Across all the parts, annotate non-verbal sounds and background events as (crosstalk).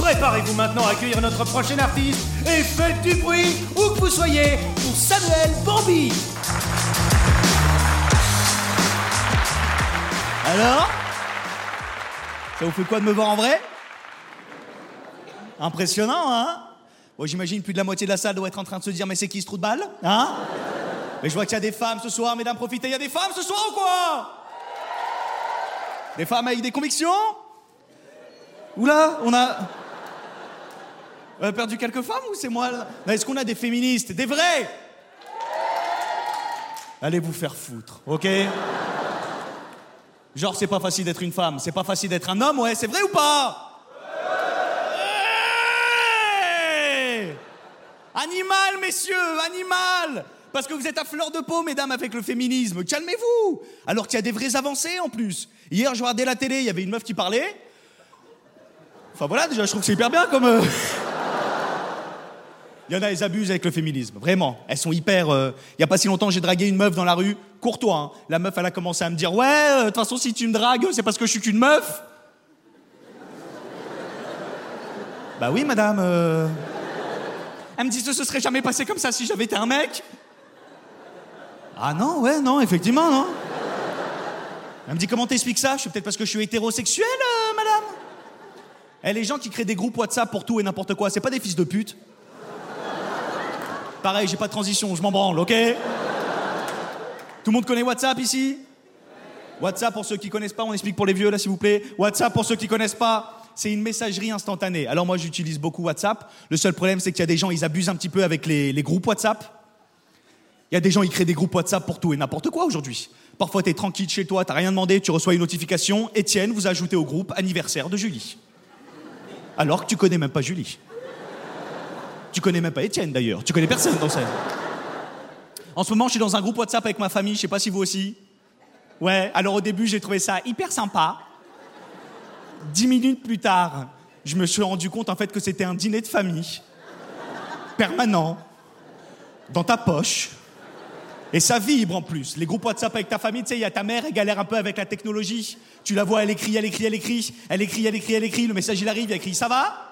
Préparez-vous maintenant à accueillir notre prochain artiste et faites du bruit où que vous soyez pour Samuel Bambi. Alors Ça vous fait quoi de me voir en vrai? Impressionnant, hein? Bon, j'imagine plus de la moitié de la salle doit être en train de se dire mais c'est qui ce trou de balle Hein? Mais je vois qu'il y a des femmes ce soir, mesdames, profitez, il y a des femmes ce soir ou quoi? Des femmes avec des convictions? Oula, on a... Perdu quelques femmes ou c'est moi là Est-ce qu'on a des féministes Des vrais? Allez vous faire foutre, ok? Genre, c'est pas facile d'être une femme, c'est pas facile d'être un homme, ouais, c'est vrai ou pas? Animal, messieurs, animal Parce que vous êtes à fleur de peau, mesdames, avec le féminisme. Calmez-vous Alors qu'il y a des vraies avancées en plus. Hier, je regardais la télé, il y avait une meuf qui parlait. Enfin voilà, déjà, je trouve que c'est hyper bien comme. euh, Il y en a, elles abusent avec le féminisme, vraiment. Elles sont hyper. euh, Il y a pas si longtemps, j'ai dragué une meuf dans la rue, courtois. hein. La meuf, elle a commencé à me dire Ouais, euh, de toute façon, si tu me dragues, c'est parce que je suis qu'une meuf. Bah oui, madame. euh. Elle me dit Ce serait jamais passé comme ça si j'avais été un mec. Ah non, ouais, non, effectivement, non. Elle me dit Comment t'expliques ça? Je suis peut-être parce que je suis hétérosexuel, euh, madame Eh, les gens qui créent des groupes WhatsApp pour tout et n'importe quoi, c'est pas des fils de pute Pareil, j'ai pas de transition, je m'en branle, ok Tout le monde connaît WhatsApp ici WhatsApp, pour ceux qui connaissent pas, on explique pour les vieux là, s'il vous plaît. WhatsApp, pour ceux qui connaissent pas, c'est une messagerie instantanée. Alors moi, j'utilise beaucoup WhatsApp. Le seul problème, c'est qu'il y a des gens, ils abusent un petit peu avec les, groupes WhatsApp. Il y a des gens, ils créent des groupes WhatsApp pour tout et n'importe quoi aujourd'hui. Parfois, t'es tranquille chez toi, t'as rien demandé, tu reçois une notification. Étienne vous a ajouté au groupe anniversaire de Julie. Alors que tu connais même pas Julie. Tu connais même pas Étienne d'ailleurs. Tu connais personne dans ça. En ce moment, je suis dans un groupe WhatsApp avec ma famille. Je sais pas si vous aussi. Ouais. Alors au début, j'ai trouvé ça hyper sympa. Dix minutes plus tard, je me suis rendu compte en fait que c'était un dîner de famille permanent dans ta poche. Et ça vibre en plus. Les groupes WhatsApp avec ta famille, tu sais, il y a ta mère, elle galère un peu avec la technologie. Tu la vois, elle écrit, elle écrit, elle écrit, elle écrit, elle écrit, elle écrit. Le message, il arrive, elle écrit Ça va?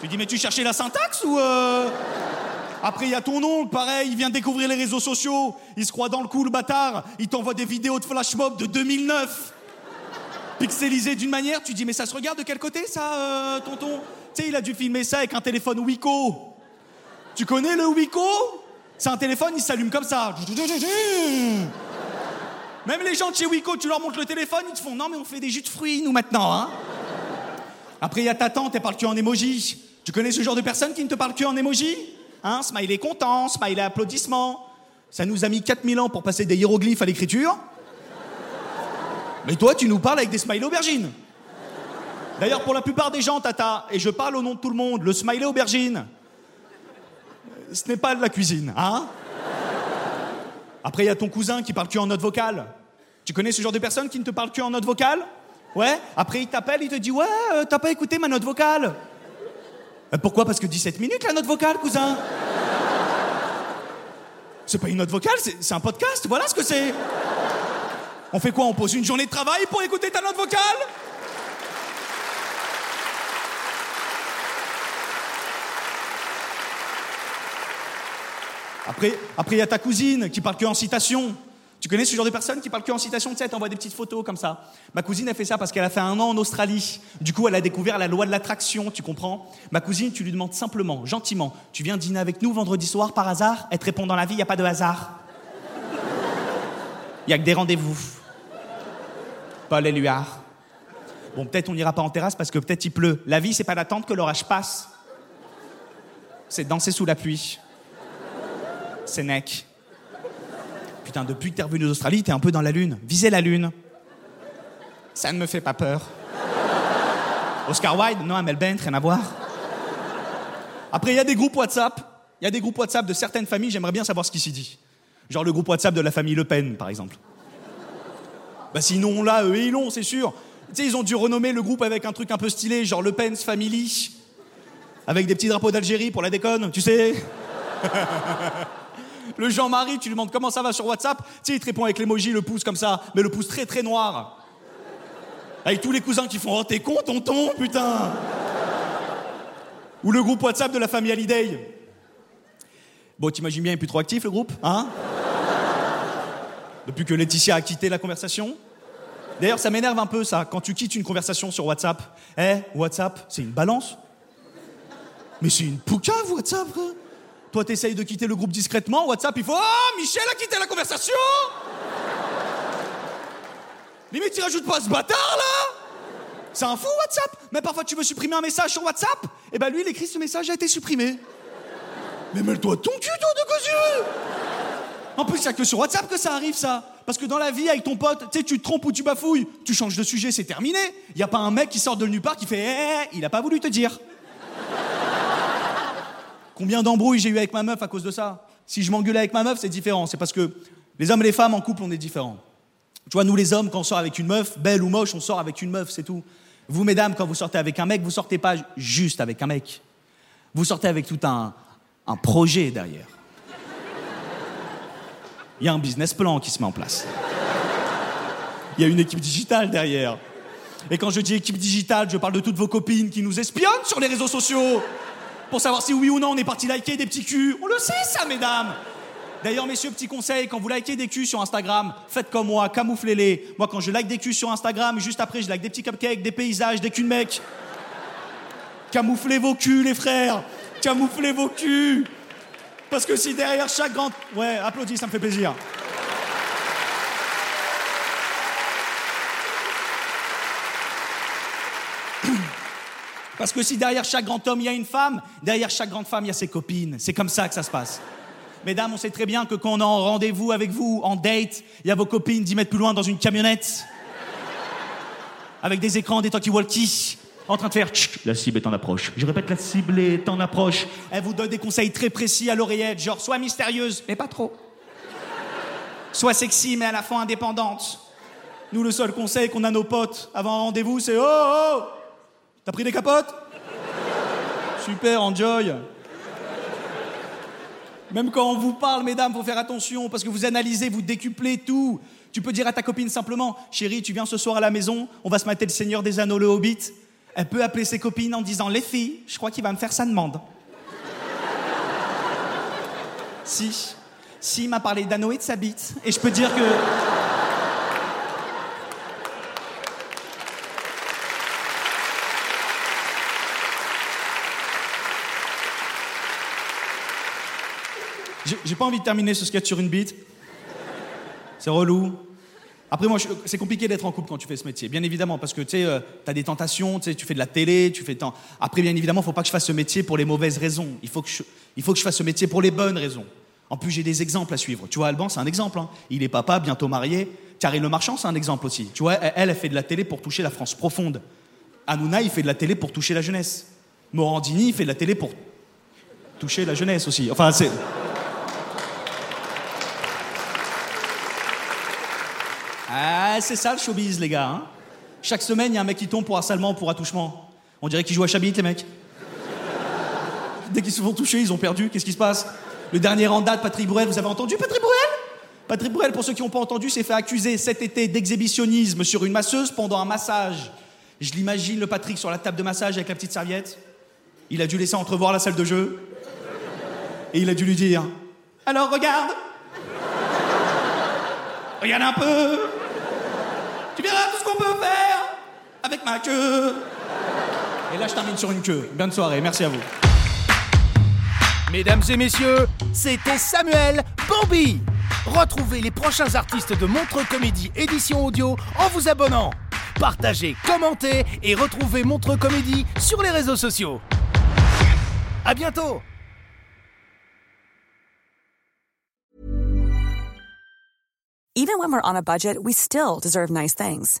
Tu dis Mais tu cherchais la syntaxe ou. euh Après, il y a ton oncle, pareil, il vient découvrir les réseaux sociaux. Il se croit dans le coup, le bâtard. Il t'envoie des vidéos de flash mob de 2009. Pixelisées d'une manière, tu dis Mais ça se regarde de quel côté, ça, euh, tonton? Tu sais, il a dû filmer ça avec un téléphone Wiko. Tu connais le Wiko? C'est un téléphone, il s'allume comme ça. Même les gens de chez Wiko, tu leur montres le téléphone, ils te font non mais on fait des jus de fruits nous maintenant. Hein Après il y a ta tante, elle parle que en emoji. Tu connais ce genre de personne qui ne te parle que en emoji Hein Smiley content, smiley applaudissement. Ça nous a mis 4000 ans pour passer des hiéroglyphes à l'écriture. Mais toi, tu nous parles avec des smileys aubergines. D'ailleurs, pour la plupart des gens, Tata, et je parle au nom de tout le monde, le smiley aubergine, ce n'est pas la cuisine, hein Après, il y a ton cousin qui parle que en note vocale. Tu connais ce genre de personne qui ne te parle que en note vocale? Ouais? Après, il t'appelle, il te dit Ouais, euh, t'as pas écouté ma note vocale? Euh, pourquoi? Parce que 17 minutes la note vocale, cousin. C'est pas une note vocale, c'est un podcast, voilà ce que c'est. On fait quoi? On pose une journée de travail pour écouter ta note vocale? Après, après il y a ta cousine qui parle que en citation. Tu connais ce genre de personne qui parle que en citation Tu sais, t'envoies des petites photos comme ça? Ma cousine, elle fait ça parce qu'elle a fait un an en Australie. Du coup, elle a découvert la loi de l'attraction, tu comprends? Ma cousine, tu lui demandes simplement, gentiment, tu viens dîner avec nous vendredi soir par hasard? Elle te répond dans la vie, il n'y a pas de hasard. Il n'y a que des rendez-vous. Paul Éluard. Bon, peut-être on n'ira pas en terrasse parce que peut-être il pleut. La vie, c'est pas d'attendre que l'orage passe. C'est danser sous la pluie. C'est nec. Putain, depuis que t'es revenu d'Australie, t'es un peu dans la lune. Visez la lune. Ça ne me fait pas peur. Oscar Wilde, non, Amel Bent, rien à voir. Après, il y a des groupes WhatsApp. Il y a des groupes WhatsApp de certaines familles, j'aimerais bien savoir ce qui s'y dit. Genre le groupe WhatsApp de la famille Le Pen, par exemple. Bah sinon, là, eux, ils l'ont, c'est sûr. Tu sais, ils ont dû renommer le groupe avec un truc un peu stylé, genre Le Pen's Family. Avec des petits drapeaux d'Algérie pour la déconne, tu sais. (laughs) le Jean-Marie, tu lui demandes comment ça va sur WhatsApp? Tu sais, il te répond avec l'emoji, le pouce comme ça, mais le pouce très très noir. Avec tous les cousins qui font Oh, t'es con, tonton, putain Ou le groupe WhatsApp de la famille Hallyday. Bon, t'imagines bien, il est plus trop actif le groupe, hein? Depuis que Laetitia a quitté la conversation. D'ailleurs, ça m'énerve un peu ça, quand tu quittes une conversation sur WhatsApp. Eh, WhatsApp, c'est une balance Mais c'est une poucave, WhatsApp. Toi, t'essayes de quitter le groupe discrètement, WhatsApp, il faut Oh, Michel a quitté la conversation Limite, tu rajoutes pas ce bâtard là C'est un fou WhatsApp Mais parfois, tu veux supprimer un message sur WhatsApp Et ben lui, il écrit ce message a été supprimé. Mais mêle-toi ton cul, toi, de quoi En plus, il a que sur WhatsApp que ça arrive, ça. Parce que dans la vie, avec ton pote, tu sais, tu te trompes ou tu bafouilles, tu changes de sujet, c'est terminé. Il n'y a pas un mec qui sort de nulle part qui fait Eh, il a pas voulu te dire. Combien d'embrouilles j'ai eu avec ma meuf à cause de ça? Si je m'engueulais avec ma meuf, c'est différent. C'est parce que les hommes et les femmes en couple, on est différents. Tu vois, nous les hommes, quand on sort avec une meuf, belle ou moche, on sort avec une meuf, c'est tout. Vous, mesdames, quand vous sortez avec un mec, vous sortez pas juste avec un mec. Vous sortez avec tout un, un projet derrière. Il y a un business plan qui se met en place. Il y a une équipe digitale derrière. Et quand je dis équipe digitale, je parle de toutes vos copines qui nous espionnent sur les réseaux sociaux pour savoir si oui ou non on est parti liker des petits culs. On le sait ça, mesdames. D'ailleurs, messieurs, petit conseil, quand vous likez des culs sur Instagram, faites comme moi, camouflez-les. Moi, quand je like des culs sur Instagram, juste après, je like des petits cupcakes, des paysages, des culs de mecs. Camouflez vos culs, les frères. Camouflez vos culs. Parce que si derrière chaque grand... Ouais, applaudis, ça me fait plaisir. Parce que si derrière chaque grand homme, il y a une femme, derrière chaque grande femme, il y a ses copines. C'est comme ça que ça se passe. Mesdames, on sait très bien que quand on est en rendez-vous avec vous, en date, il y a vos copines 10 mètres plus loin dans une camionnette. Avec des écrans, des talkie-walkie, en train de faire tchik, la cible est en approche. Je répète, la cible est en approche. Elle vous donne des conseils très précis à l'oreillette, genre sois mystérieuse, mais pas trop. Sois sexy, mais à la fois indépendante. Nous, le seul conseil qu'on a nos potes avant un rendez-vous, c'est Oh, oh T'as pris des capotes Super, enjoy. Même quand on vous parle, mesdames, faut faire attention parce que vous analysez, vous décuplez tout. Tu peux dire à ta copine simplement, chérie, tu viens ce soir à la maison, on va se mater le Seigneur des Anneaux, le Hobbit. Elle peut appeler ses copines en disant, les filles, je crois qu'il va me faire sa demande. si, si, il m'a parlé d'anneau et de sa bite, et je peux dire que. J'ai- pas envie de terminer ce sketch sur une bite. C'est relou. Après, moi, c'est compliqué d'être en couple quand tu fais ce métier, bien évidemment, parce que tu sais, euh, t'as des tentations, tu fais de la télé, tu fais tant. Après, bien évidemment, faut pas que je fasse ce métier pour les mauvaises raisons. Il faut que je, il faut que je fasse ce métier pour les bonnes raisons. En plus, j'ai des exemples à suivre. Tu vois, Alban, c'est un exemple. hein. Il est papa, bientôt marié. Karine Le Marchand, c'est un exemple aussi. Tu vois, elle, elle, elle fait de la télé pour toucher la France profonde. Hanouna, il fait de la télé pour toucher la jeunesse. Morandini, il fait de la télé pour toucher la jeunesse aussi. Enfin, c'est. Ah, c'est ça le showbiz, les gars. hein. Chaque semaine, il y a un mec qui tombe pour harcèlement ou pour attouchement. On dirait qu'ils jouent à Chabit, les mecs. Dès qu'ils se font toucher, ils ont perdu. Qu'est-ce qui se passe? Le dernier en date, Patrick Bruel, vous avez entendu Patrick Bruel? Patrick Bruel, pour ceux qui n'ont pas entendu, s'est fait accuser cet été d'exhibitionnisme sur une masseuse pendant un massage. Je l'imagine, le Patrick, sur la table de massage avec la petite serviette. Il a dû laisser entrevoir la salle de jeu. Et il a dû lui dire Alors regarde. Regarde un peu. Tu verras tout ce qu'on peut faire avec ma queue. Et là, je termine sur une queue. Bonne soirée, merci à vous. Mesdames et messieurs, c'était Samuel Bambi. Retrouvez les prochains artistes de Montre Comédie édition audio en vous abonnant. Partagez, commentez et retrouvez Montre Comédie sur les réseaux sociaux. À bientôt Even when we're on a budget, we still deserve nice things.